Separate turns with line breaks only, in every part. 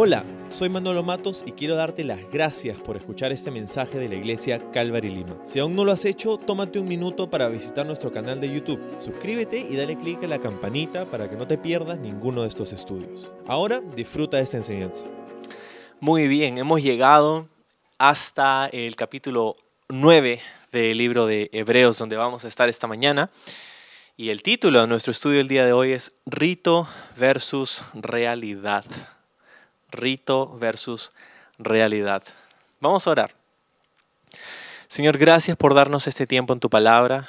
Hola, soy Manolo Matos y quiero darte las gracias por escuchar este mensaje de la iglesia Calvary Lima. Si aún no lo has hecho, tómate un minuto para visitar nuestro canal de YouTube. Suscríbete y dale clic a la campanita para que no te pierdas ninguno de estos estudios. Ahora disfruta de esta enseñanza.
Muy bien, hemos llegado hasta el capítulo 9 del libro de Hebreos, donde vamos a estar esta mañana. Y el título de nuestro estudio el día de hoy es Rito versus Realidad rito versus realidad. Vamos a orar. Señor, gracias por darnos este tiempo en tu palabra.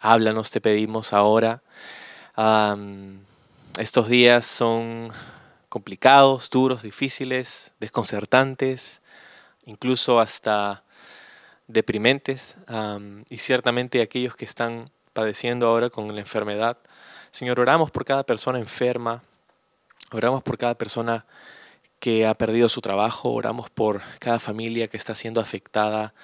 Háblanos, te pedimos ahora. estos días son complicados, duros, difíciles, desconcertantes, incluso hasta deprimentes. y ciertamente aquellos que están padeciendo ahora con la enfermedad. Señor, oramos por cada persona enferma. Oramos por cada persona que ha perdido su trabajo, oramos por cada familia que está siendo afectada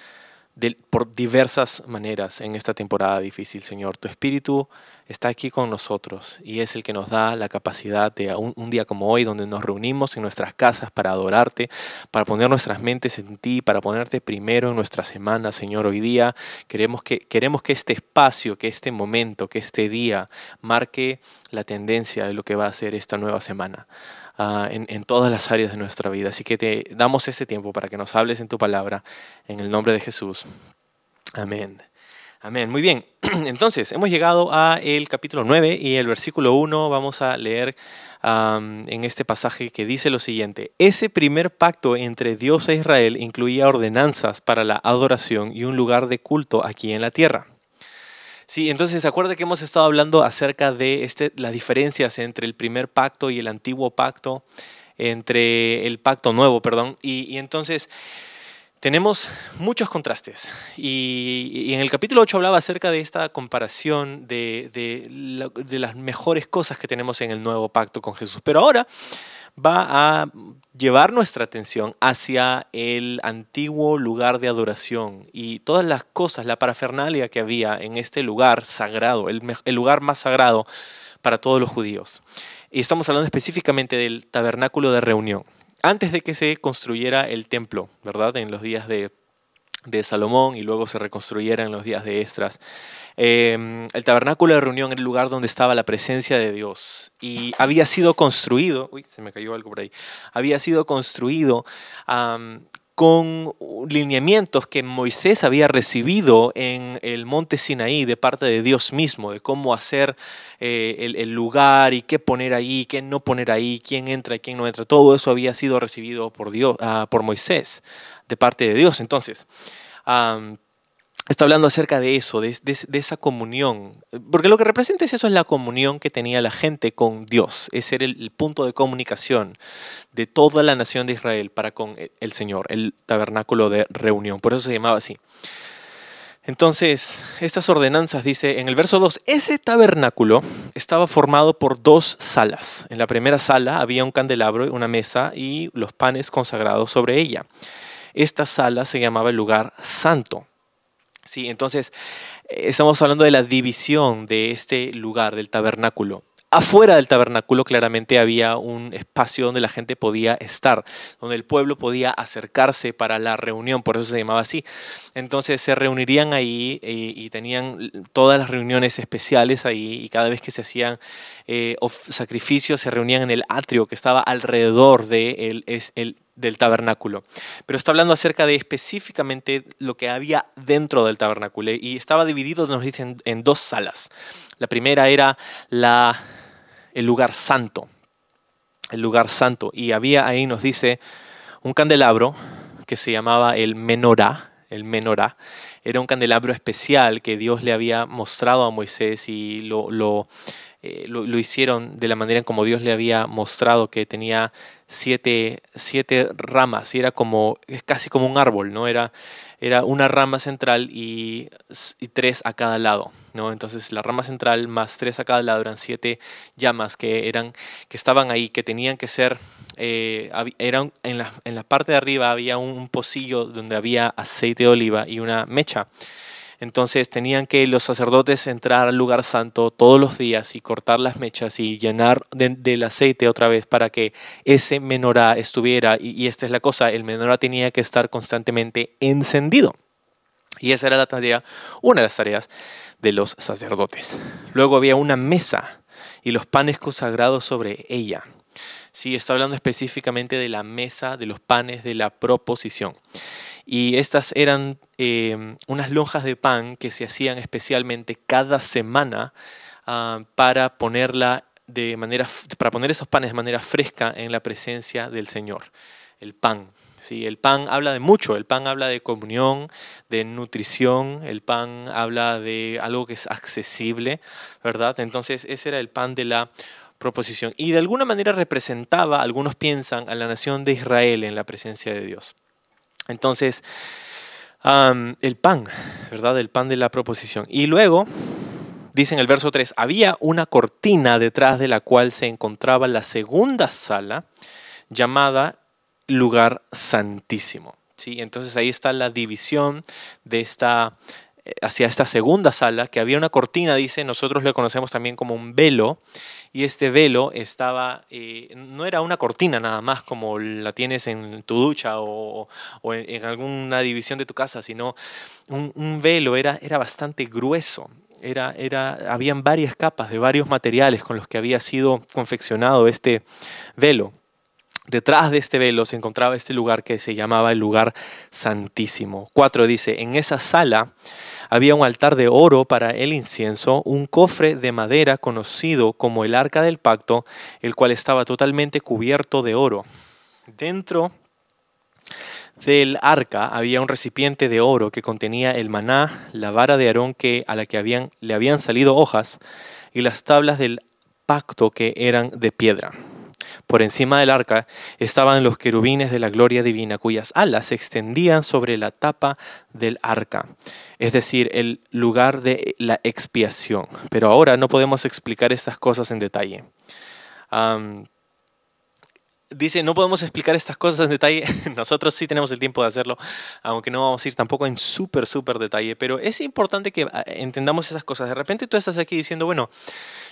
por diversas maneras en esta temporada difícil, Señor. Tu Espíritu está aquí con nosotros y es el que nos da la capacidad de un, un, día como hoy, donde nos reunimos en nuestras casas para adorarte, para poner nuestras mentes en ti, para ponerte primero en nuestra semana, Señor. Hoy día queremos que, queremos que este espacio, que este momento, que este día marque la tendencia de lo que va a ser esta nueva semana. Ah, en, todas las áreas de nuestra vida. Así que te damos este tiempo para que nos hables en tu palabra, en el nombre de Jesús. Amén. Amén. Muy bien. Entonces, hemos llegado a el capítulo 9 y el versículo 1 vamos a leer en este pasaje que dice lo siguiente. Ese primer pacto entre Dios e Israel incluía ordenanzas para la adoración y un lugar de culto aquí en la tierra. Sí, entonces acuerda que hemos estado hablando acerca de este, las diferencias entre el primer pacto y el antiguo pacto, entre el pacto nuevo, perdón. Y, entonces tenemos muchos contrastes. Y, en el capítulo 8 hablaba acerca de esta comparación de las mejores cosas que tenemos en el nuevo pacto con Jesús. Pero ahora va a llevar nuestra atención hacia el antiguo lugar de adoración y todas las cosas, la parafernalia que había en este lugar sagrado, el, lugar más sagrado para todos los judíos. Y estamos hablando específicamente del tabernáculo de reunión. Antes de que se construyera el templo, ¿verdad? En los días de, de Salomón y luego se reconstruyera en los días de Estras. Em, el tabernáculo de reunión era el lugar donde estaba la presencia de Dios y había sido construido, uy, se me cayó algo por ahí, había sido construido con lineamientos que Moisés había recibido en el monte Sinaí de parte de Dios mismo, de cómo hacer eh, el, lugar y qué poner ahí, qué no poner ahí, quién entra y quién no entra. Todo eso había sido recibido por, Dios, ah, por Moisés de parte de Dios. Entonces, está hablando acerca de eso, de, esa comunión. Porque lo que representa es eso, es la comunión que tenía la gente con Dios. Ese era el, punto de comunicación de toda la nación de Israel para con el Señor, el tabernáculo de reunión. Por eso se llamaba así. Entonces, estas ordenanzas dice en el verso 2, ese tabernáculo estaba formado por dos salas. En la primera sala había un candelabro, una mesa y los panes consagrados sobre ella. Esta sala se llamaba el lugar santo Sí, entonces estamos hablando de la división de este lugar, del tabernáculo. Afuera del tabernáculo claramente había un espacio donde la gente podía estar, donde el pueblo podía acercarse para la reunión, por eso se llamaba así. Entonces se reunirían ahí eh, y, tenían todas las reuniones especiales ahí y cada vez que se hacían eh, sacrificios se reunían en el atrio que estaba alrededor de el, del tabernáculo. Pero está hablando acerca de específicamente lo que había dentro del tabernáculo y estaba dividido, nos dicen, en dos salas. La primera era la el lugar santo, el lugar santo. Y había ahí, nos dice, un candelabro que se llamaba el menorá, el menorá. Era un candelabro especial que Dios le había mostrado a Moisés y lo, lo, eh, lo, hicieron de la manera en como Dios le había mostrado, que tenía siete, siete ramas y era como, es casi como un árbol, ¿no? Era, era una rama central y, tres a cada lado. ¿no? Entonces la rama central más tres a cada lado eran siete llamas que, eran, que estaban ahí, que tenían que ser, eh, eran, en, la, en la parte de arriba había un, pocillo donde había aceite de oliva y una mecha. Entonces tenían que los sacerdotes entrar al lugar santo todos los días y cortar las mechas y llenar del aceite otra vez para que ese menorá estuviera, y, esta es la cosa, el menorá tenía que estar constantemente encendido. Y esa era la tarea, una de las tareas de los sacerdotes. Luego había una mesa y los panes consagrados sobre ella. Sí, está hablando específicamente de la mesa de los panes de la proposición. Y estas eran em, unas lonjas de pan que se hacían especialmente cada semana ah, para ponerla de manera, para poner esos panes de manera fresca en la presencia del Señor. El pan. Sí, el pan habla de mucho, el pan habla de comunión, de nutrición, el pan habla de algo que es accesible, ¿verdad? Entonces ese era el pan de la proposición. Y de alguna manera representaba, algunos piensan, a la nación de Israel en la presencia de Dios. Entonces, el pan, ¿verdad? El pan de la proposición. Y luego, dice en el verso 3, había una cortina detrás de la cual se encontraba la segunda sala llamada lugar santísimo. ¿sí? Entonces ahí está la división de esta, eh, hacia esta segunda sala, que había una cortina, dice, nosotros le conocemos también como un velo, y este velo estaba, eh, no era una cortina nada más como la tienes en tu ducha o, en, alguna división de tu casa, sino un, velo era, era bastante grueso. Era, era, habían varias capas de varios materiales con los que había sido confeccionado este velo. Detrás de este velo se encontraba este lugar que se llamaba el lugar santísimo. Cuatro dice, en esa sala había un altar de oro para el incienso, un cofre de madera conocido como el arca del pacto, el cual estaba totalmente cubierto de oro. Dentro del arca había un recipiente de oro que contenía el maná, la vara de Aarón que, a la que habían, le habían salido hojas y las tablas del pacto que eran de piedra. Por encima del arca estaban los querubines de la gloria divina, cuyas alas se extendían sobre la tapa del arca, es decir, el lugar de la expiación. Pero ahora no podemos explicar estas cosas en detalle. dice, no podemos explicar estas cosas en detalle. Nosotros sí tenemos el tiempo de hacerlo, aunque no vamos a ir tampoco en súper, súper detalle. Pero es importante que ah, entendamos esas cosas. De repente tú estás aquí diciendo, bueno,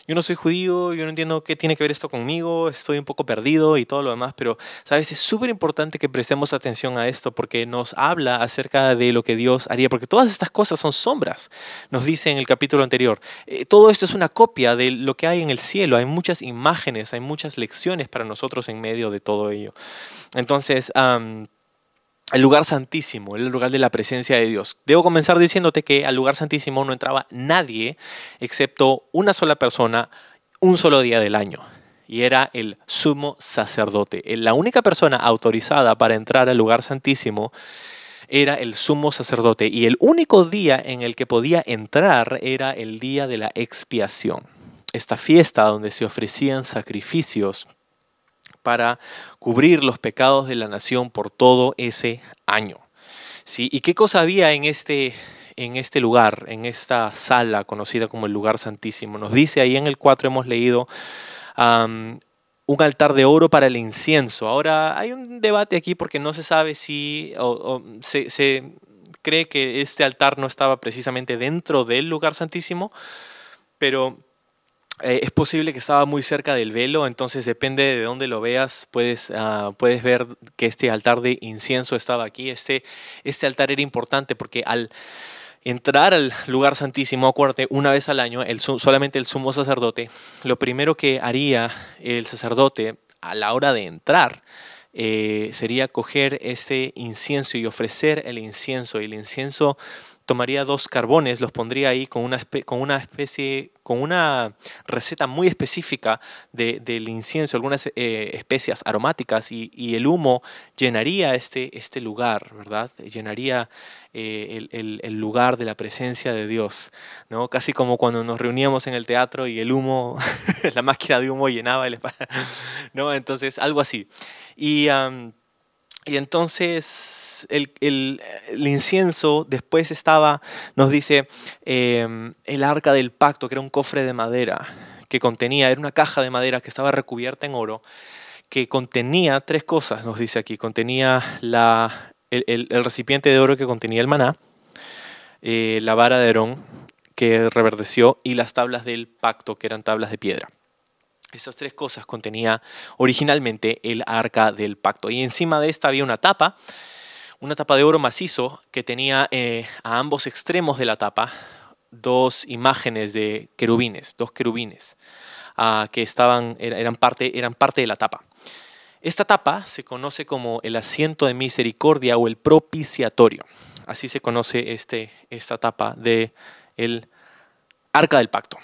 yo no soy judío, yo no entiendo qué tiene que ver esto conmigo, estoy un poco perdido y todo lo demás, pero, ¿sabes? Es súper importante que prestemos atención a esto porque nos habla acerca de lo que Dios haría, porque todas estas cosas son sombras, nos dice en el capítulo anterior. Eh, todo esto es una copia de lo que hay en el cielo, hay muchas imágenes, hay muchas lecciones para nosotros en medio de todo ello. Entonces, el lugar santísimo, el lugar de la presencia de Dios. Debo comenzar diciéndote que al lugar santísimo no entraba nadie excepto una sola persona un solo día del año. Y era el sumo sacerdote. La única persona autorizada para entrar al lugar santísimo era el sumo sacerdote. Y el único día en el que podía entrar era el día de la expiación. Esta fiesta donde se ofrecían sacrificios para cubrir los pecados de la nación por todo ese año. ¿Sí? ¿Y qué cosa había en este, en este lugar, en esta sala conocida como el lugar santísimo? Nos dice ahí en el 4 hemos leído un altar de oro para el incienso. Ahora hay un debate aquí porque no se sabe si se, se cree que este altar no estaba precisamente dentro del lugar santísimo, pero eh, es posible que estaba muy cerca del velo, entonces depende de dónde lo veas, puedes, ah, puedes ver que este altar de incienso estaba aquí. Este, este altar era importante porque al entrar al lugar santísimo, acuérdate, una vez al año, solamente el sumo sacerdote, lo primero que haría el sacerdote a la hora de entrar eh, sería coger este incienso y ofrecer el incienso. Y el incienso tomaría dos carbones, los pondría ahí con una, especie, con una receta muy específica del incienso, algunas eh, especias aromáticas y, el humo llenaría este, este lugar, ¿verdad? Llenaría eh, el, lugar de la presencia de Dios, ¿no? Casi como cuando nos reuníamos en el teatro y el humo, la máquina de humo llenaba el ¿no? Entonces, algo así. Y... Y entonces el, incienso después estaba, nos dice, em, el arca del pacto, que era un cofre de madera que contenía, era una caja de madera que estaba recubierta en oro, que contenía tres cosas, nos dice aquí. Contenía la, el, recipiente de oro que contenía el maná, eh, la vara de Aarón que reverdeció y las tablas del pacto que eran tablas de piedra. Estas tres cosas contenía originalmente el arca del pacto. Y encima de esta había una tapa, una tapa de oro macizo que tenía eh, a ambos extremos de la tapa dos imágenes de querubines, dos querubines, ah, que estaban, eran, parte, eran parte de la tapa. Esta tapa se conoce como el asiento de misericordia o el propiciatorio. Así se conoce este, esta tapa de el arca del pacto.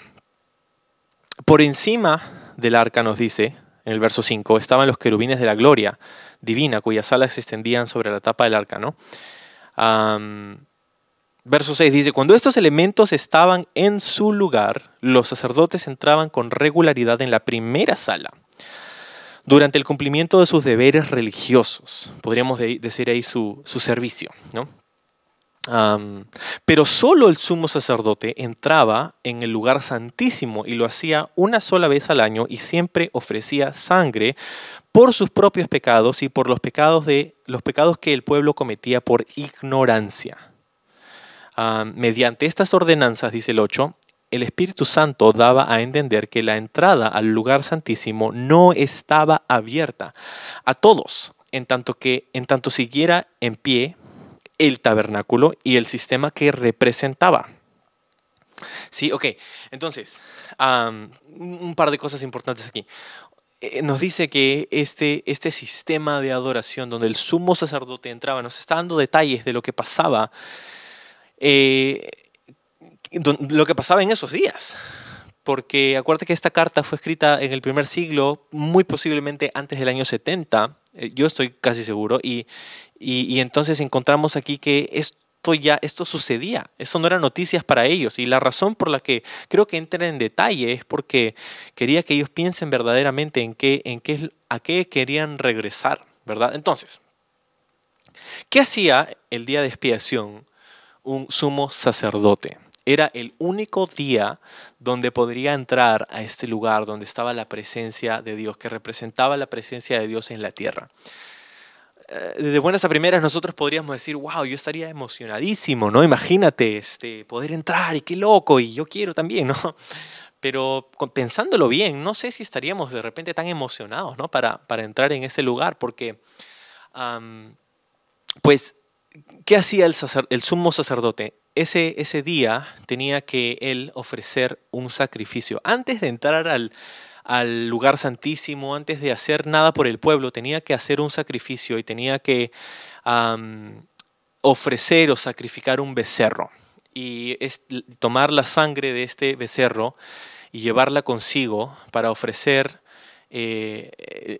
Por encima del arca nos dice, en el verso 5, estaban los querubines de la gloria divina, cuyas alas se extendían sobre la tapa del arca, ¿no? verso 6 dice, cuando estos elementos estaban en su lugar, los sacerdotes entraban con regularidad en la primera sala durante el cumplimiento de sus deberes religiosos, podríamos decir ahí su, su servicio, ¿no? Pero solo el sumo sacerdote entraba en el lugar santísimo y lo hacía una sola vez al año y siempre ofrecía sangre por sus propios pecados y por los pecados de los pecados que el pueblo cometía por ignorancia. mediante estas ordenanzas, dice el 8, el Espíritu Santo daba a entender que la entrada al lugar santísimo no estaba abierta a todos, en tanto que en tanto siguiera en pie el tabernáculo y el sistema que representaba. Sí, ok. Entonces, un par de cosas importantes aquí. Eh, nos dice que este, este sistema de adoración donde el sumo sacerdote entraba, nos está dando detalles de lo que pasaba, eh, lo que pasaba en esos días. Porque acuérdate que esta carta fue escrita en el primer siglo, muy posiblemente antes del año 70, eh, yo estoy casi seguro, y, y, entonces encontramos aquí que esto ya, esto sucedía, eso no eran noticias para ellos. Y la razón por la que creo que entren en detalle es porque quería que ellos piensen verdaderamente en qué, en qué, a qué querían regresar, ¿verdad? Entonces, ¿qué hacía el día de expiación un sumo sacerdote? Era el único día donde podría entrar a este lugar donde estaba la presencia de Dios, que representaba la presencia de Dios en la tierra. Eh, de buenas a primeras nosotros podríamos decir, wow, yo estaría emocionadísimo, ¿no? Imagínate este, poder entrar y qué loco, y yo quiero también, ¿no? Pero pensándolo bien, no sé si estaríamos de repente tan emocionados, ¿no? Para, para entrar en ese lugar, porque, pues, ¿qué hacía el, el sumo sacerdote? Ese, ese día tenía que él ofrecer un sacrificio. Antes de entrar al, al lugar santísimo, antes de hacer nada por el pueblo, tenía que hacer un sacrificio y tenía que ofrecer o sacrificar un becerro. Y es, tomar la sangre de este becerro y llevarla consigo para ofrecer eh,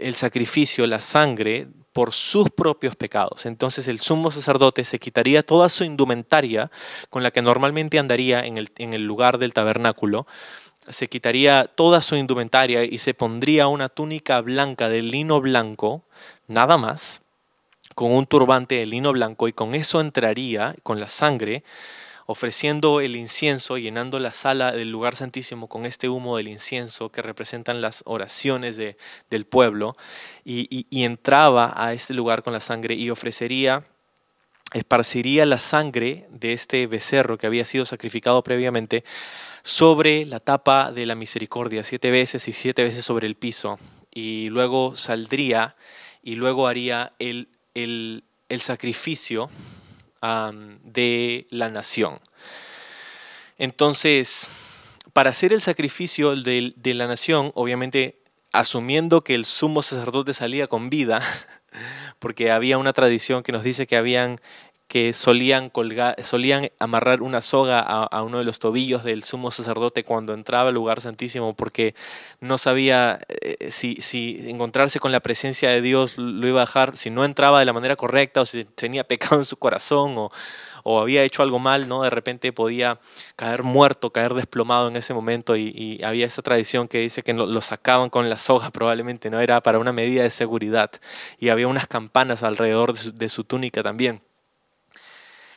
el sacrificio, la sangre, por sus propios pecados. Entonces el sumo sacerdote se quitaría toda su indumentaria con la que normalmente andaría en el, en el lugar del tabernáculo se quitaría toda su indumentaria y se pondría una túnica blanca de lino blanco, nada más, con un turbante de lino blanco y con eso entraría con la sangre, ofreciendo el incienso, llenando la sala del lugar santísimo con este humo del incienso que representan las oraciones de, del pueblo, y, y entraba a este lugar con la sangre y ofrecería esparciría la sangre de este becerro que había sido sacrificado previamente sobre la tapa de la misericordia, siete veces y siete veces sobre el piso, y luego saldría y luego haría el, el, sacrificio de la nación. Entonces, para hacer el sacrificio de, de la nación, obviamente asumiendo que el sumo sacerdote salía con vida, porque había una tradición que nos dice que habían que solían, colgar, solían amarrar una soga a, uno de los tobillos del sumo sacerdote cuando entraba al lugar santísimo porque no sabía eh, si, si, encontrarse con la presencia de Dios lo iba a dejar, si no entraba de la manera correcta o si tenía pecado en su corazón o, o había hecho algo mal, ¿no? De repente podía caer muerto, caer desplomado en ese momento y, había esa tradición que dice que lo, sacaban con la soga probablemente, ¿no? Era para una medida de seguridad y había unas campanas alrededor de su túnica también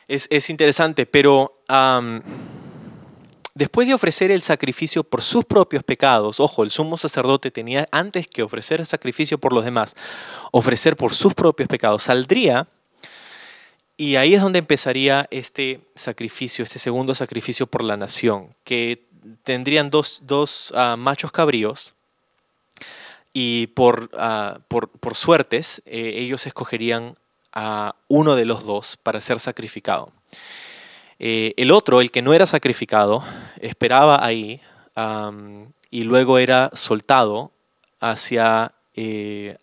es, interesante, pero después de ofrecer el sacrificio por sus propios pecados, ojo, el sumo sacerdote tenía antes que ofrecer el sacrificio por los demás, ofrecer por sus propios pecados, saldría Y ahí es donde empezaría este sacrificio, este segundo sacrificio por la nación, que tendrían dos, dos ah, machos cabríos y por, ah, por, por suertes eh, ellos escogerían a uno de los dos para ser sacrificado. Eh, el otro, el que no era sacrificado, esperaba ahí y luego era soltado hacia, eh,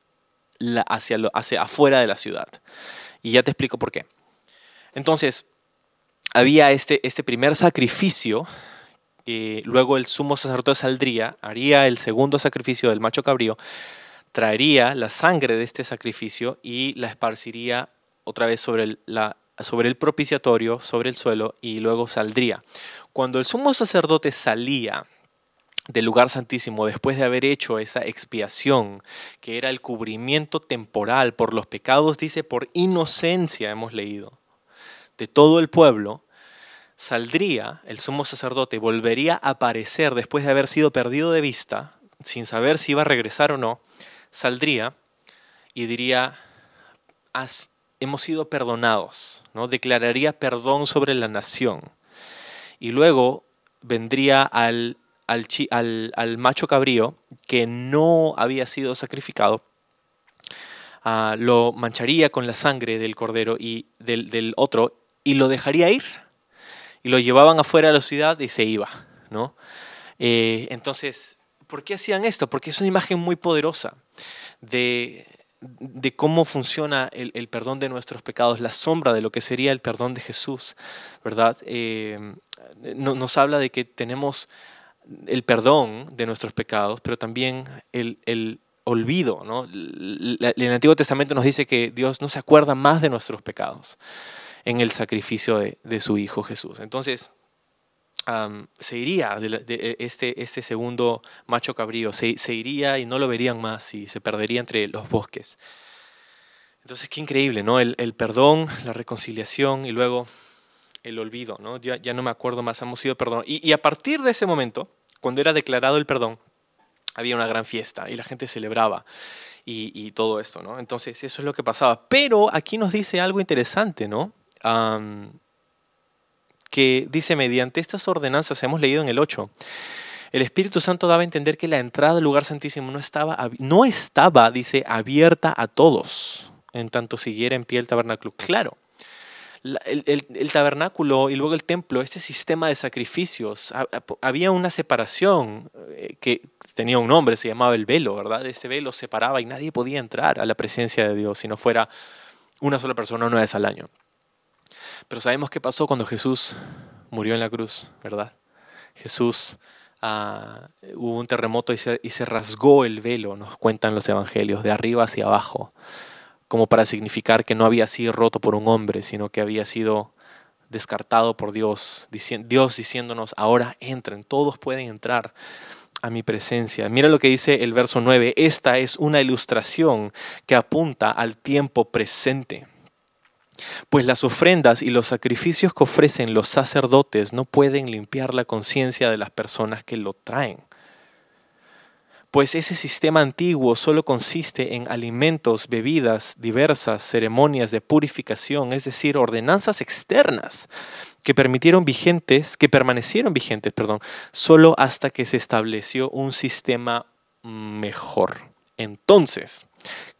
la, hacia, hacia afuera de la ciudad. Y ya te explico por qué. Entonces, había este, este primer sacrificio, eh, luego el sumo sacerdote saldría, haría el segundo sacrificio del macho cabrío, traería la sangre de este sacrificio y la esparciría otra vez sobre el, sobre el propiciatorio, sobre el suelo, y luego saldría. Cuando el sumo sacerdote salía del lugar santísimo después de haber hecho esa expiación, que era el cubrimiento temporal por los pecados, dice, por inocencia hemos leído, de todo el pueblo, saldría el sumo sacerdote, volvería a aparecer después de haber sido perdido de vista, sin saber si iba a regresar o no, saldría y diría, hemos sido perdonados, ¿no? declararía perdón sobre la nación. Y luego vendría al al, macho cabrío que no había sido sacrificado, ah, lo mancharía con la sangre del cordero y del, otro y lo dejaría ir. Y lo llevaban afuera de la ciudad y se iba. ¿no? Eh, entonces, ¿por qué hacían esto? Porque es una imagen muy poderosa de, de cómo funciona el, perdón de nuestros pecados, la sombra de lo que sería el perdón de Jesús, ¿verdad? Eh, nos habla de que tenemos el perdón de nuestros pecados, pero también el, olvido. ¿no? El Antiguo Testamento nos dice que Dios no se acuerda más de nuestros pecados en el sacrificio de, su Hijo Jesús. Entonces, se iría de, este, este segundo macho cabrío, se, iría y no lo verían más y se perdería entre los bosques. Entonces, qué increíble, ¿no? El, perdón, la reconciliación y luego el olvido, ¿no? Ya, ya no me acuerdo más, hemos sido perdonados. Y, a partir de ese momento, cuando era declarado el perdón, había una gran fiesta y la gente celebraba y todo esto, ¿no? Entonces, eso es lo que pasaba. Pero aquí nos dice algo interesante, ¿no? Que dice, mediante estas ordenanzas, hemos leído en el 8, el Espíritu Santo daba a entender que la entrada al lugar santísimo no estaba, no estaba, dice, abierta a todos, en tanto siguiera en pie el tabernáculo. Claro, el, tabernáculo y luego el templo, este sistema de sacrificios, había una separación eh, que tenía un nombre, se llamaba el velo, ¿verdad? Este velo separaba y nadie podía entrar a la presencia de Dios si no fuera una sola persona una vez al año. Pero sabemos qué pasó cuando Jesús murió en la cruz, ¿verdad? Jesús ah, hubo un terremoto y se, y se rasgó el velo, nos cuentan los evangelios, de arriba hacia abajo como para significar que no había sido roto por un hombre, sino que había sido descartado por Dios, Dios diciéndonos, ahora entren, todos pueden entrar a mi presencia. Mira lo que dice el verso 9, esta es una ilustración que apunta al tiempo presente. Pues las ofrendas y los sacrificios que ofrecen los sacerdotes no pueden limpiar la conciencia de las personas que lo traen pues ese sistema antiguo solo consiste en alimentos, bebidas diversas, ceremonias de purificación, es decir, ordenanzas externas que permitieron vigentes, que permanecieron vigentes, perdón, solo hasta que se estableció un sistema mejor. Entonces,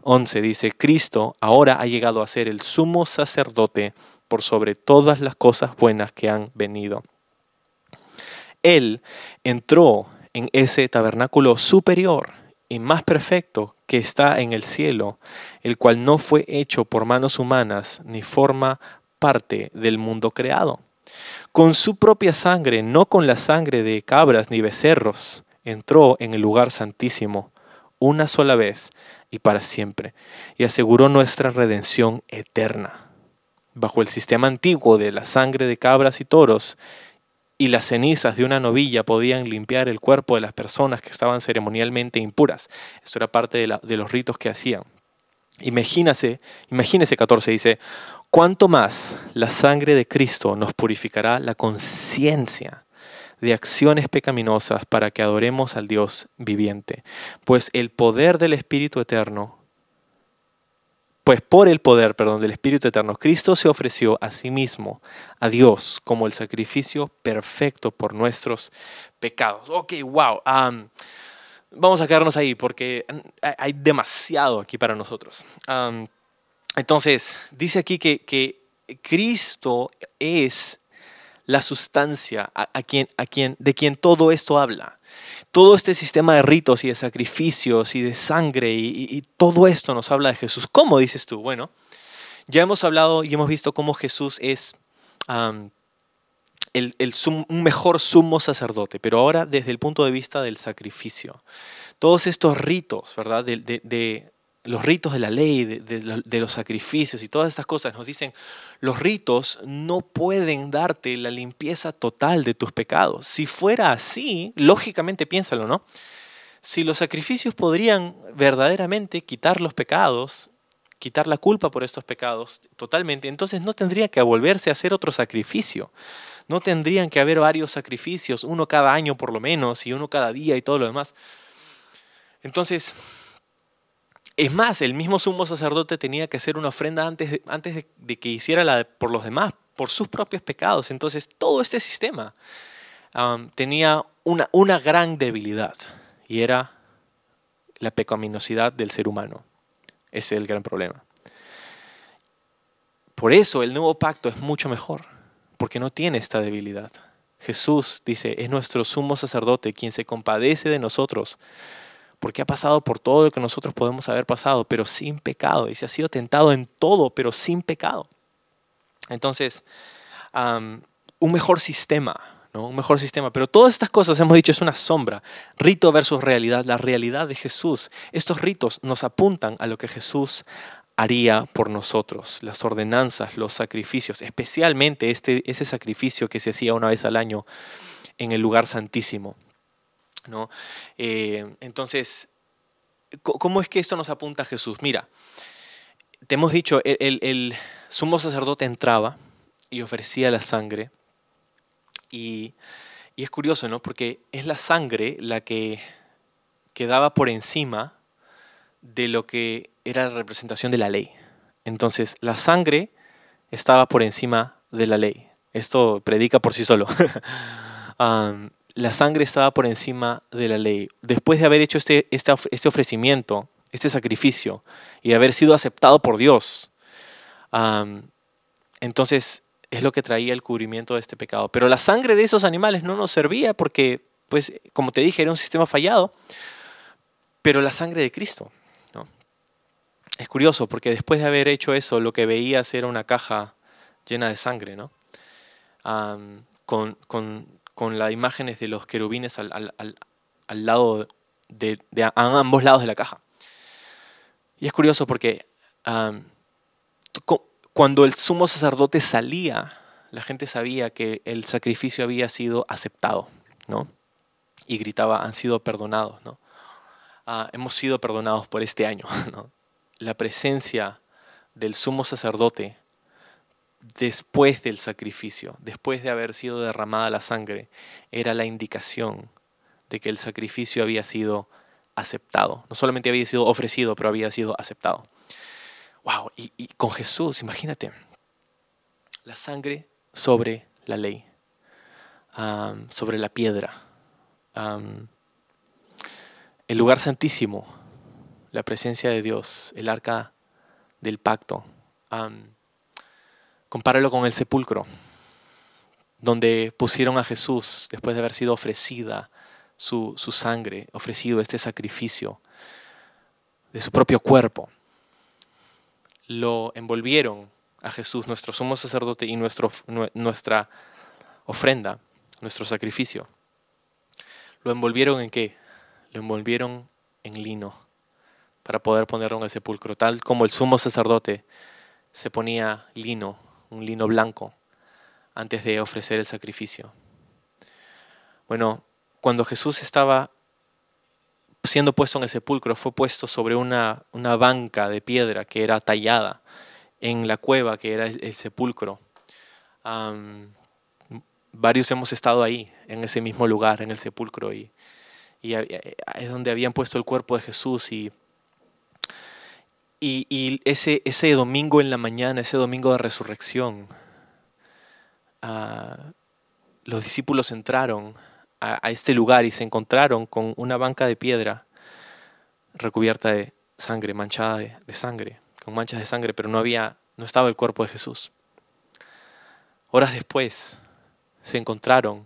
11 dice, Cristo ahora ha llegado a ser el sumo sacerdote por sobre todas las cosas buenas que han venido. Él entró en ese tabernáculo superior y más perfecto que está en el cielo, el cual no fue hecho por manos humanas ni forma parte del mundo creado. Con su propia sangre, no con la sangre de cabras ni becerros, entró en el lugar santísimo una sola vez y para siempre, y aseguró nuestra redención eterna. Bajo el sistema antiguo de la sangre de cabras y toros, y las cenizas de una novilla podían limpiar el cuerpo de las personas que estaban ceremonialmente impuras. Esto era parte de, los ritos que hacían. Imagínese, imagínese 14 dice, ¿cuánto más la sangre de Cristo nos purificará la conciencia de acciones pecaminosas para que adoremos al Dios viviente? Pues el poder del Espíritu Eterno pues por el poder, perdón, del Espíritu Eterno, Cristo se ofreció a sí mismo, a Dios, como el sacrificio perfecto por nuestros pecados. Ok, wow. vamos a quedarnos ahí porque hay demasiado aquí para nosotros. entonces, dice aquí que, que, Cristo es la sustancia a, quien, a quien, de quien todo esto habla todo este sistema de ritos y de sacrificios y de sangre y, todo esto nos habla de Jesús. ¿Cómo dices tú? Bueno, ya hemos hablado y hemos visto cómo Jesús es el, un mejor sumo sacerdote, pero ahora desde el punto de vista del sacrificio. Todos estos ritos, ¿verdad? de, los ritos de la ley, de, los sacrificios y todas estas cosas nos dicen, los ritos no pueden darte la limpieza total de tus pecados. Si fuera así, lógicamente piénsalo, ¿no? Si los sacrificios podrían verdaderamente quitar los pecados, quitar la culpa por estos pecados totalmente, entonces no tendría que volverse a hacer otro sacrificio. No tendrían que haber varios sacrificios, uno cada año por lo menos y uno cada día y todo lo demás. Entonces, es más, el mismo sumo sacerdote tenía que hacer una ofrenda antes de, antes de, que hiciera la por los demás, por sus propios pecados. Entonces, todo este sistema um, tenía una, una gran debilidad y era la pecaminosidad del ser humano. Ese es el gran problema. Por eso el nuevo pacto es mucho mejor, porque no tiene esta debilidad. Jesús dice, es nuestro sumo sacerdote quien se compadece de nosotros porque ha pasado por todo lo que nosotros podemos haber pasado, pero sin pecado. Y se ha sido tentado en todo, pero sin pecado. Entonces, un mejor sistema, ¿no? Un mejor sistema. Pero todas estas cosas, hemos dicho, es una sombra. Rito versus realidad, la realidad de Jesús. Estos ritos nos apuntan a lo que Jesús haría por nosotros, las ordenanzas, los sacrificios, especialmente este, ese sacrificio que se hacía una vez al año en el lugar santísimo. ¿No? Eh, entonces, ¿cómo es que esto nos apunta a Jesús? Mira, te hemos dicho, el, sumo sacerdote entraba y ofrecía la sangre. Y, es curioso, ¿no? Porque es la sangre la que quedaba por encima de lo que era la representación de la ley. Entonces, la sangre estaba por encima de la ley. Esto predica por sí solo. la sangre estaba por encima de la ley. Después de haber hecho este, este, ofrecimiento, este sacrificio, y haber sido aceptado por Dios, entonces es lo que traía el cubrimiento de este pecado. Pero la sangre de esos animales no nos servía porque, pues, como te dije, era un sistema fallado, pero la sangre de Cristo. ¿no? Es curioso porque después de haber hecho eso, lo que veías era una caja llena de sangre, ¿no? con, con con las imágenes de los querubines al, lado de, a ambos lados de la caja. Y es curioso porque cuando el sumo sacerdote salía, la gente sabía que el sacrificio había sido aceptado, ¿no? Y gritaba, han sido perdonados, ¿no? Ah, hemos sido perdonados por este año, ¿no? La presencia del sumo sacerdote después del sacrificio, después de haber sido derramada la sangre, era la indicación de que el sacrificio había sido aceptado. No solamente había sido ofrecido, pero había sido aceptado. Wow, y, con Jesús, imagínate, la sangre sobre la ley, sobre la piedra, el lugar santísimo, la presencia de Dios, el arca del pacto. Compáralo con el sepulcro, donde pusieron a Jesús después de haber sido ofrecida su, sangre, ofrecido este sacrificio de su propio cuerpo. Lo envolvieron a Jesús, nuestro sumo sacerdote y nuestra ofrenda, nuestro sacrificio. ¿Lo envolvieron en qué? Lo envolvieron en lino para poder ponerlo en el sepulcro, tal como el sumo sacerdote se ponía lino un lino blanco, antes de ofrecer el sacrificio. Bueno, cuando Jesús estaba siendo puesto en el sepulcro, fue puesto sobre una, una banca de piedra que era tallada en la cueva que era el, sepulcro. varios hemos estado ahí, en ese mismo lugar, en el sepulcro, y, y es donde habían puesto el cuerpo de Jesús y Y, ese, ese domingo en la mañana, ese domingo de resurrección, ah, los discípulos entraron a, este lugar y se encontraron con una banca de piedra recubierta de sangre, manchada de, de sangre, con manchas de sangre, pero no había, no estaba el cuerpo de Jesús. Horas después se encontraron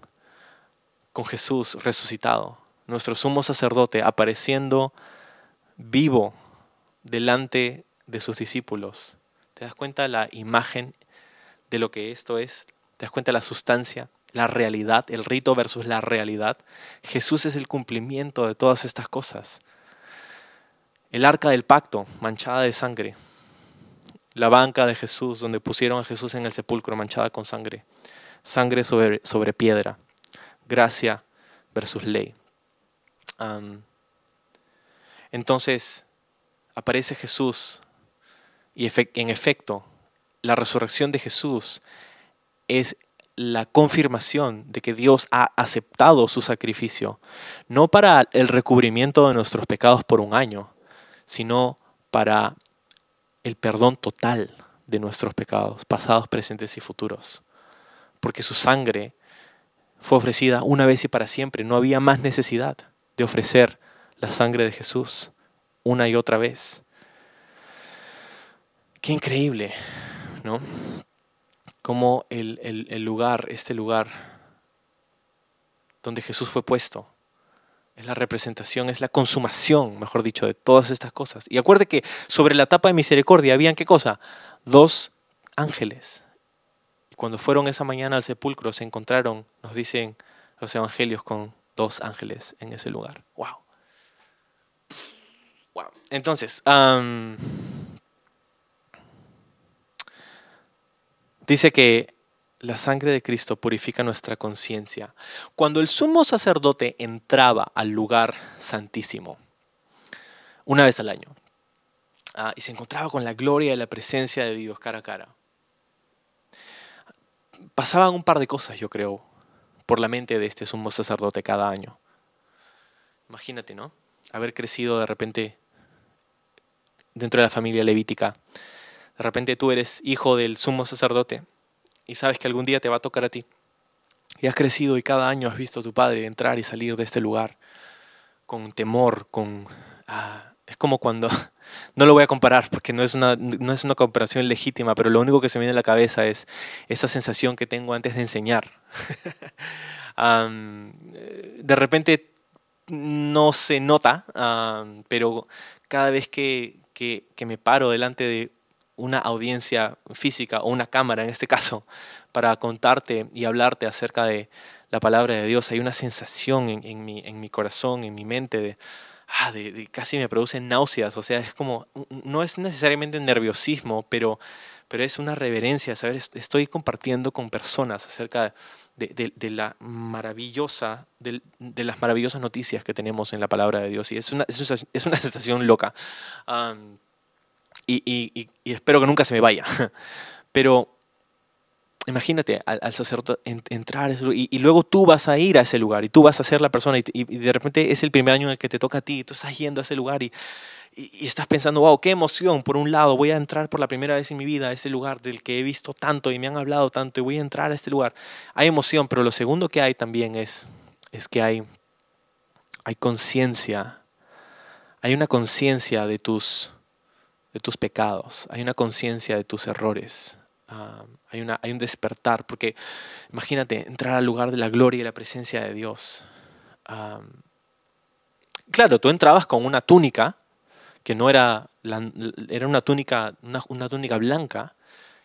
con Jesús resucitado, nuestro sumo sacerdote apareciendo vivo delante de sus discípulos. ¿Te das cuenta la imagen de lo que esto es? ¿Te das cuenta la sustancia, la realidad, el rito versus la realidad? Jesús es el cumplimiento de todas estas cosas. El arca del pacto, manchada de sangre. La banca de Jesús, donde pusieron a Jesús en el sepulcro, manchada con sangre. Sangre sobre, sobre piedra. Gracia versus ley. entonces, aparece Jesús y en efecto, la resurrección de Jesús es la confirmación de que Dios ha aceptado su sacrificio, no para el recubrimiento de nuestros pecados por un año, sino para el perdón total de nuestros pecados, pasados, presentes y futuros. Porque su sangre fue ofrecida una vez y para siempre. No había más necesidad de ofrecer la sangre de Jesús una y otra vez. Qué increíble, ¿no? Como el, el, lugar, este lugar donde Jesús fue puesto, es la representación, es la consumación, mejor dicho, de todas estas cosas. Y acuerde que sobre la tapa de misericordia habían qué cosa? Dos ángeles. Y cuando fueron esa mañana al sepulcro se encontraron, nos dicen los evangelios, con dos ángeles en ese lugar. ¡Wow! Entonces, dice que la sangre de Cristo purifica nuestra conciencia. Cuando el sumo sacerdote entraba al lugar santísimo, una vez al año, ah, y se encontraba con la gloria y la presencia de Dios cara a cara, pasaban un par de cosas, yo creo, por la mente de este sumo sacerdote cada año. Imagínate, ¿no? Haber crecido de repente dentro de la familia levítica. De repente tú eres hijo del sumo sacerdote y sabes que algún día te va a tocar a ti. Y has crecido y cada año has visto a tu padre entrar y salir de este lugar con temor, con... Ah, es como cuando... No lo voy a comparar porque no es, una, no es una comparación legítima, pero lo único que se me viene a la cabeza es esa sensación que tengo antes de enseñar. de repente no se nota, pero cada vez que, que, me paro delante de una audiencia física o una cámara en este caso para contarte y hablarte acerca de la palabra de Dios, hay una sensación en, mi, en mi, corazón, en mi mente ah, de, casi me produce náuseas, o sea, es como, no es necesariamente nerviosismo, pero, pero es una reverencia, saber, estoy compartiendo con personas acerca de, la maravillosa, de, las maravillosas noticias que tenemos en la palabra de Dios. Y es una, es una sensación loca. y, y, y, espero que nunca se me vaya. Pero imagínate al, sacerdote entrar y, y, luego tú vas a ir a ese lugar y tú vas a ser la persona y, de repente es el primer año en el que te toca a ti y tú estás yendo a ese lugar y, y, estás pensando, wow, qué emoción, por un lado, voy a entrar por la primera vez en mi vida a ese lugar del que he visto tanto y me han hablado tanto y voy a entrar a este lugar. Hay emoción, pero lo segundo que hay también es, es que hay, hay conciencia, hay una conciencia de tus, de tus pecados, hay una conciencia de tus errores. Ah, hay, una, hay un despertar, porque imagínate entrar al lugar de la gloria y la presencia de Dios. Ah, claro, tú entrabas con una túnica, que no era, era una, túnica, una, túnica blanca,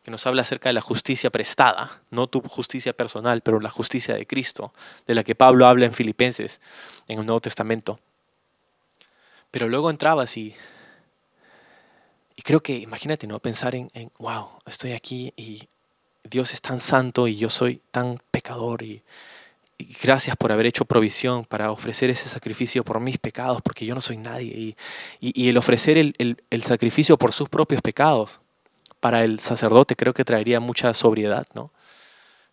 que nos habla acerca de la justicia prestada, no tu justicia personal, pero la justicia de Cristo, de la que Pablo habla en Filipenses, en el Nuevo Testamento. Pero luego entrabas y, y creo que, imagínate, ¿no? Pensar en, en, wow, estoy aquí y Dios es tan santo y yo soy tan pecador y, gracias por haber hecho provisión para ofrecer ese sacrificio por mis pecados, porque yo no soy nadie. Y, el ofrecer el, sacrificio por sus propios pecados para el sacerdote creo que traería mucha sobriedad, ¿no?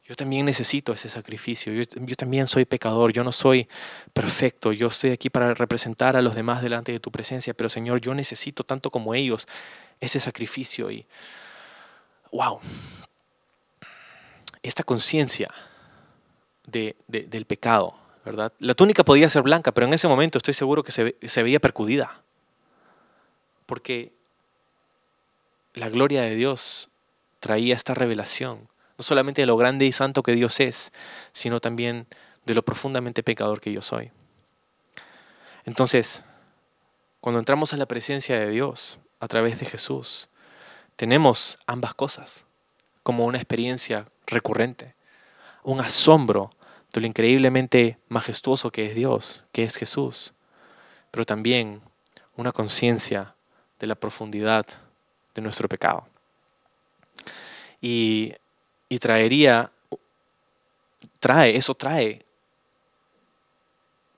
Yo también necesito ese sacrificio. Yo, también soy pecador. Yo no soy perfecto. Yo estoy aquí para representar a los demás delante de tu presencia. Pero Señor, yo necesito tanto como ellos ese sacrificio. Y wow. Esta conciencia de, de, del pecado, ¿verdad? La túnica podía ser blanca, pero en ese momento estoy seguro que se, se veía percudida. Porque la gloria de Dios traía esta revelación no solamente de lo grande y santo que Dios es, sino también de lo profundamente pecador que yo soy. Entonces, cuando entramos a la presencia de Dios a través de Jesús, tenemos ambas cosas como una experiencia recurrente, un asombro de lo increíblemente majestuoso que es Dios, que es Jesús, pero también una conciencia de la profundidad de nuestro pecado. Y y traería, trae, eso trae,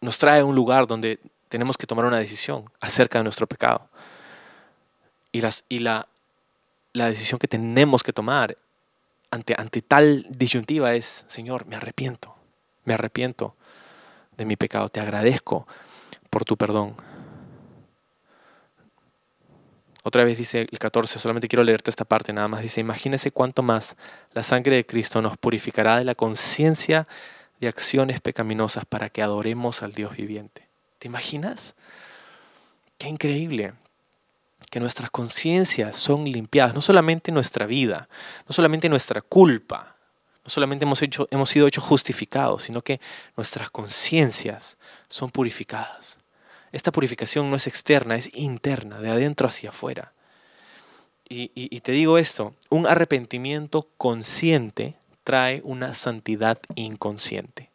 nos trae a un lugar donde tenemos que tomar una decisión acerca de nuestro pecado. Y, las, y la, la decisión que tenemos que tomar ante, ante tal disyuntiva es, Señor, me arrepiento, me arrepiento de mi pecado, te agradezco por tu perdón. Otra vez dice el 14, solamente quiero leerte esta parte nada más. Dice, imagínese cuánto más la sangre de Cristo nos purificará de la conciencia de acciones pecaminosas para que adoremos al Dios viviente. ¿Te imaginas? Qué increíble que nuestras conciencias son limpiadas, no solamente nuestra vida, no solamente nuestra culpa, no solamente hemos, hecho, hemos sido hechos justificados, sino que nuestras conciencias son purificadas. Esta purificación no es externa, es interna, de adentro hacia afuera. Y, te digo esto, un arrepentimiento consciente trae una santidad inconsciente.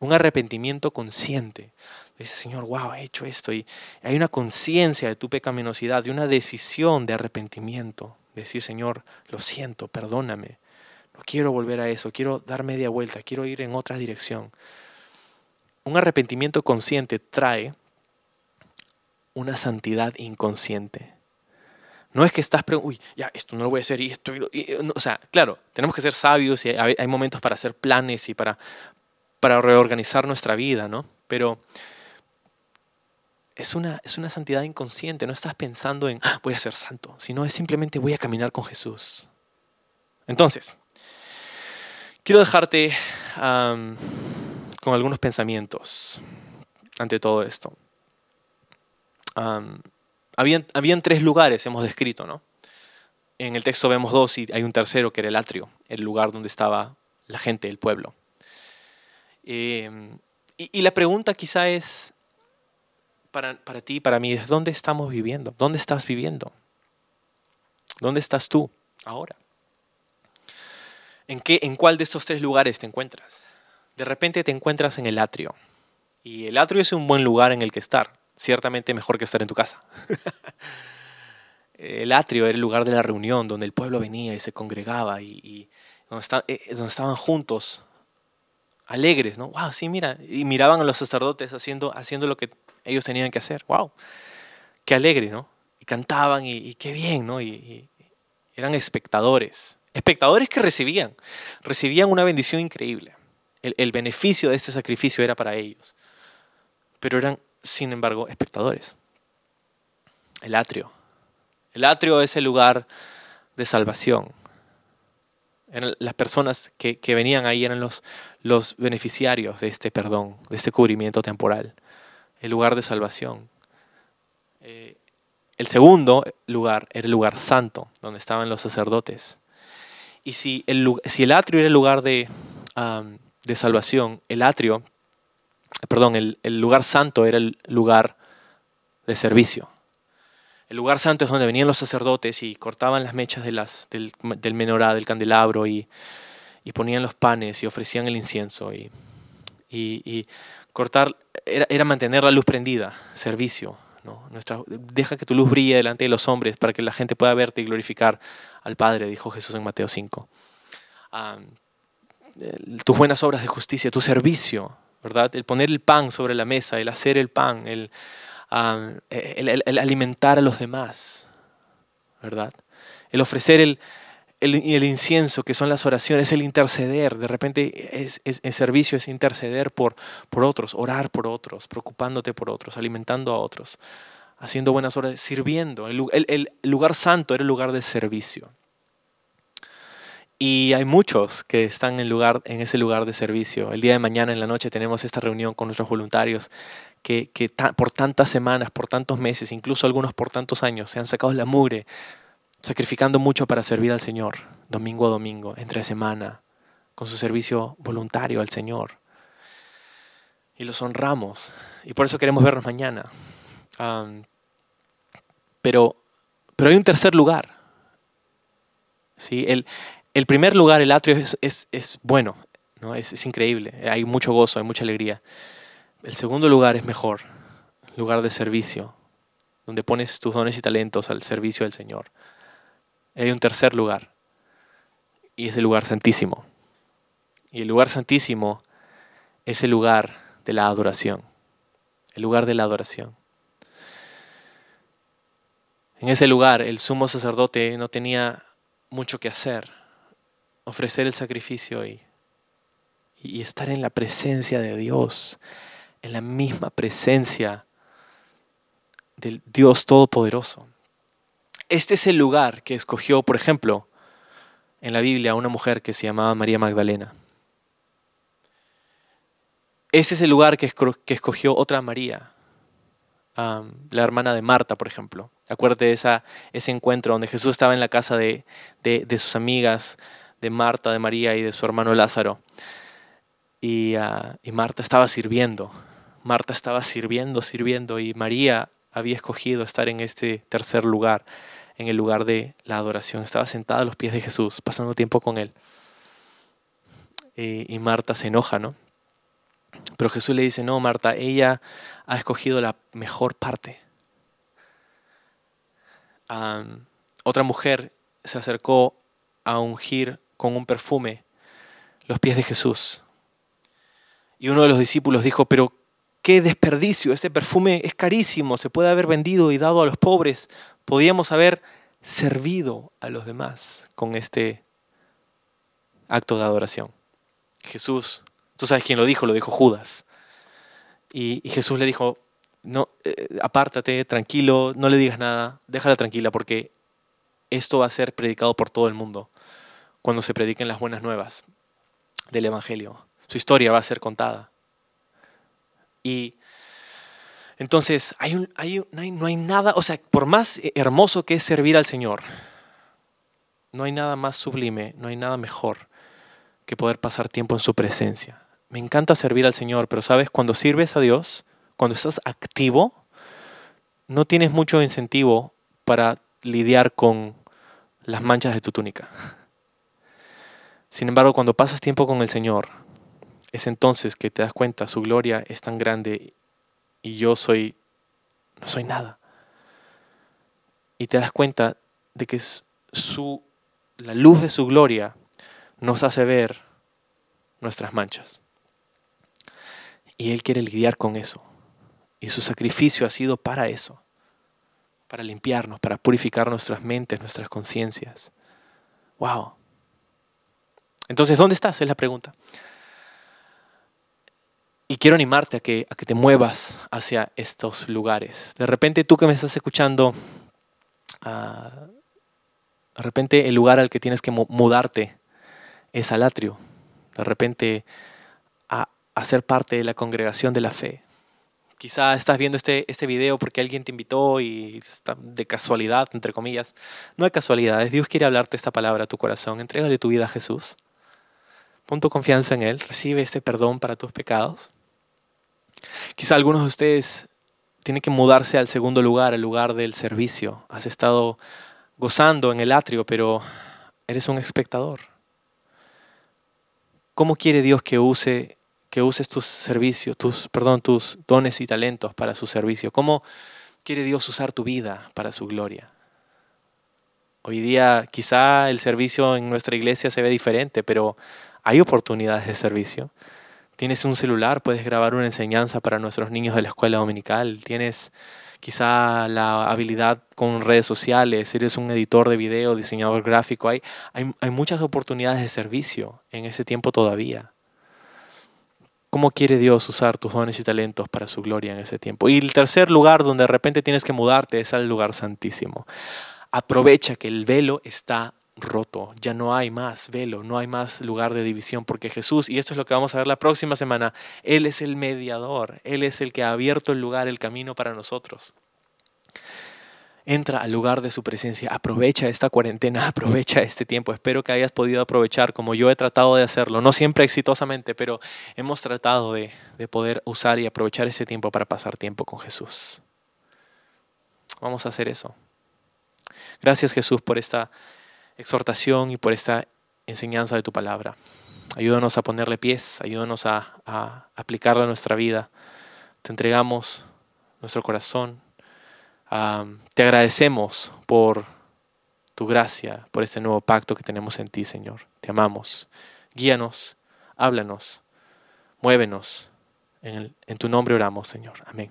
Un arrepentimiento consciente. Dice, Señor, wow, he hecho esto. Y hay una conciencia de tu pecaminosidad, de una decisión de arrepentimiento. decir, Señor, lo siento, perdóname. No quiero volver a eso, quiero dar media vuelta, quiero ir en otra dirección. Un arrepentimiento consciente trae una santidad inconsciente. No es que estás uy, ya, esto no lo voy a hacer y esto. o sea, claro, tenemos que ser sabios y hay, hay, momentos para hacer planes y para, para reorganizar nuestra vida, ¿no? Pero es una, es una santidad inconsciente, no estás pensando en ah, voy a ser santo, sino es simplemente voy a caminar con Jesús. Entonces, quiero dejarte con algunos pensamientos ante todo esto habían, habían tres lugares, hemos descrito, ¿no? En el texto vemos dos y hay un tercero que era el atrio, el lugar donde estaba la gente, el pueblo. Em, y, la pregunta quizá es, para, ti, para mí, es ¿dónde estamos viviendo? ¿Dónde estás viviendo? ¿Dónde estás tú ahora? ¿En, qué, ¿En cuál de estos tres lugares te encuentras? De repente te encuentras en el atrio. Y el atrio es un buen lugar en el que estar ciertamente mejor que estar en tu casa. el atrio era el lugar de la reunión donde el pueblo venía y se congregaba y, eh, donde, estaban juntos, alegres, ¿no? Wow, sí, mira, y miraban a los sacerdotes haciendo, haciendo lo que ellos tenían que hacer. Wow, qué alegre, ¿no? Y cantaban y, qué bien, ¿no? Y, eran espectadores, espectadores que recibían, recibían una bendición increíble. El, beneficio de este sacrificio era para ellos, pero eran sin embargo, espectadores. El atrio. El atrio es el lugar de salvación. las personas que, venían ahí eran los beneficiarios de este perdón, de este cubrimiento temporal. El lugar de salvación. Eh, el segundo lugar era el lugar santo, donde estaban los sacerdotes. Y si el, si el atrio era el lugar de, de salvación, el atrio perdón, el, lugar santo era el lugar de servicio. El lugar santo es donde venían los sacerdotes y cortaban las mechas de las, del, menorá, del candelabro y, ponían los panes y ofrecían el incienso. Y, y, cortar era, mantener la luz prendida, servicio. ¿no? Nuestra, deja que tu luz brille delante de los hombres para que la gente pueda verte y glorificar al Padre, dijo Jesús en Mateo 5. tus buenas obras de justicia, tu servicio, el poner el pan sobre la mesa, el hacer el pan, el, alimentar a los demás, ¿verdad? El ofrecer el, el, incienso, que son las oraciones, el interceder. De repente es, el servicio es interceder por, por otros, orar por otros, preocupándote por otros, alimentando a otros, haciendo buenas obras, sirviendo. El, el, lugar santo era el lugar de servicio. Y hay muchos que están en, lugar, en ese lugar de servicio. El día de mañana en la noche tenemos esta reunión con nuestros voluntarios que, que por tantas semanas, por tantos meses, incluso algunos por tantos años, se han sacado la mugre sacrificando mucho para servir al Señor, domingo a domingo, entre semana, con su servicio voluntario al Señor. Y los honramos. Y por eso queremos vernos mañana. pero, pero hay un tercer lugar. ¿sí? El, el primer lugar, el atrio, es, es, bueno, ¿no? Es, es, increíble. Hay mucho gozo, hay mucha alegría. El segundo lugar es mejor, lugar de servicio, donde pones tus dones y talentos al servicio del Señor. Hay un tercer lugar, y es el lugar santísimo. Y el lugar santísimo es el lugar de la adoración, el lugar de la adoración. En ese lugar el sumo sacerdote no tenía mucho que hacer, ofrecer el sacrificio y, y estar en la presencia de Dios, en la misma presencia del Dios Todopoderoso. Este es el lugar que escogió, por ejemplo, en la Biblia una mujer que se llamaba María Magdalena. Este es el lugar que, escogió otra María, la hermana de Marta, por ejemplo. Acuérdate de esa, ese encuentro donde Jesús estaba en la casa de, sus amigas, de Marta, de María y de su hermano Lázaro. Y, ah, y Marta estaba sirviendo. Marta estaba sirviendo, sirviendo, y María había escogido estar en este tercer lugar en el lugar de la adoración. Estaba sentada a los pies de Jesús, pasando tiempo con él. Y, Marta se enoja, ¿no? Pero Jesús le dice, no, Marta, ella ha escogido la mejor parte. otra mujer se acercó a ungir con un perfume los pies de Jesús. Y uno de los discípulos dijo, pero qué desperdicio, este perfume es carísimo, se puede haber vendido y dado a los pobres podíamos haber servido a los demás con este acto de adoración. Jesús, tú sabes quién lo dijo, lo dijo Judas. Y, Jesús le dijo, no, eh, apártate, tranquilo, no le digas nada, déjala tranquila porque esto va a ser predicado por todo el mundo cuando se prediquen las buenas nuevas del Evangelio. Su historia va a ser contada. Y entonces, no, hay, no hay nada, o sea, por más hermoso que es servir al Señor, no hay nada más sublime, no hay nada mejor que poder pasar tiempo en su presencia. Me encanta servir al Señor, pero sabes, cuando sirves a Dios, cuando estás activo, no tienes mucho incentivo para lidiar con las manchas de tu túnica. Sin embargo, cuando pasas tiempo con el Señor, es entonces que te das cuenta, su gloria es tan grande y yo soy, no soy nada. Y te das cuenta de que su, la luz de su gloria nos hace ver nuestras manchas. Y Él quiere lidiar con eso. Y su sacrificio ha sido para eso, para limpiarnos, para purificar nuestras mentes, nuestras conciencias. ¡Wow! Entonces, ¿dónde estás? Es la pregunta. Y quiero animarte a que, a que te muevas hacia estos lugares. De repente tú que me estás escuchando, ah, de repente el lugar al que tienes que mudarte es al atrio. De repente a, a, ser parte de la congregación de la fe. Quizá estás viendo este, este video porque alguien te invitó y de casualidad, entre comillas. No hay casualidades. Dios quiere hablarte esta palabra a tu corazón. Entrégale tu vida a Jesús. Pon tu confianza en Él. Recibe este perdón para tus pecados. Quizá algunos de ustedes tienen que mudarse al segundo lugar, el lugar del servicio. Has estado gozando en el atrio, pero eres un espectador. ¿Cómo quiere Dios que use que uses tus servicios, tus perdón, tus dones y talentos para su servicio? ¿Cómo quiere Dios usar tu vida para su gloria? Hoy día quizá el servicio en nuestra iglesia se ve diferente, pero hay oportunidades de servicio. Tienes un celular, puedes grabar una enseñanza para nuestros niños de la escuela dominical. Tienes quizá la habilidad con redes sociales, eres un editor de video, diseñador gráfico, hay, hay, hay muchas oportunidades de servicio en ese tiempo todavía. ¿Cómo quiere Dios usar tus dones y talentos para su gloria en ese tiempo? Y el tercer lugar donde de repente tienes que mudarte es al lugar santísimo. Aprovecha que el velo está roto, ya no hay más velo, no hay más lugar de división, porque Jesús, y esto es lo que vamos a ver la próxima semana, Él es el mediador, Él es el que ha abierto el lugar, el camino para nosotros. Entra al lugar de su presencia, aprovecha esta cuarentena, aprovecha este tiempo. Espero que hayas podido aprovechar como yo he tratado de hacerlo, no siempre exitosamente, pero hemos tratado de, de poder usar y aprovechar este tiempo para pasar tiempo con Jesús. Vamos a hacer eso. Gracias Jesús por esta exhortación y por esta enseñanza de tu palabra. Ayúdanos a ponerle pies, ayúdanos a, aplicarla a nuestra vida. Te entregamos nuestro corazón. te agradecemos por tu gracia, por este nuevo pacto que tenemos en ti, Señor. Te amamos. Guíanos, háblanos, muévenos. En, en tu nombre oramos, Señor. Amén.